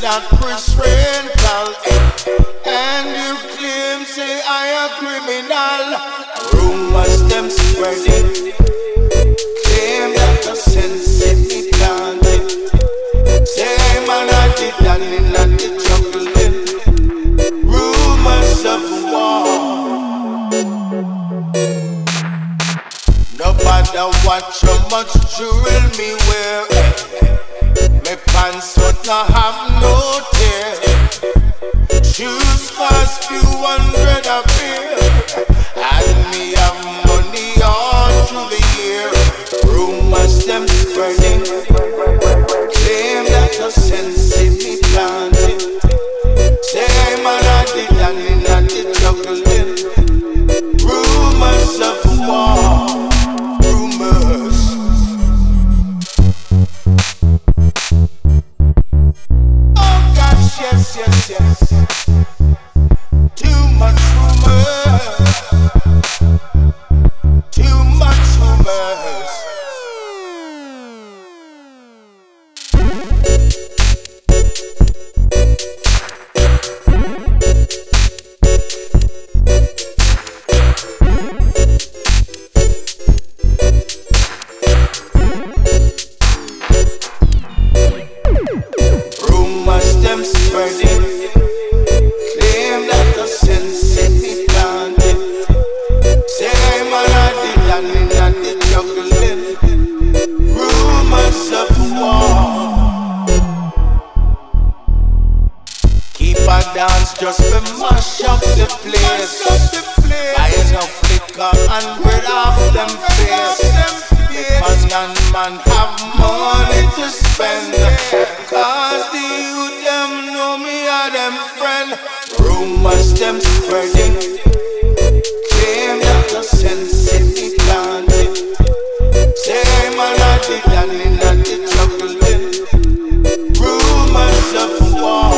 that Chris rental And you claim say I a criminal. Rumors them spreading Claim that the sense in planted Say man I did and in the juggling Rumors of war. Nobody watch how much jewel me wear. Me pants would not hundred dance just to mash up the place. Buying a flicker and rid off them face. Because young man have money to spend. Cause the youth them know me and them friend. Rumors them spreading. Claim that the sense in me planted. Say man I did and in the juggling. Rumors of war.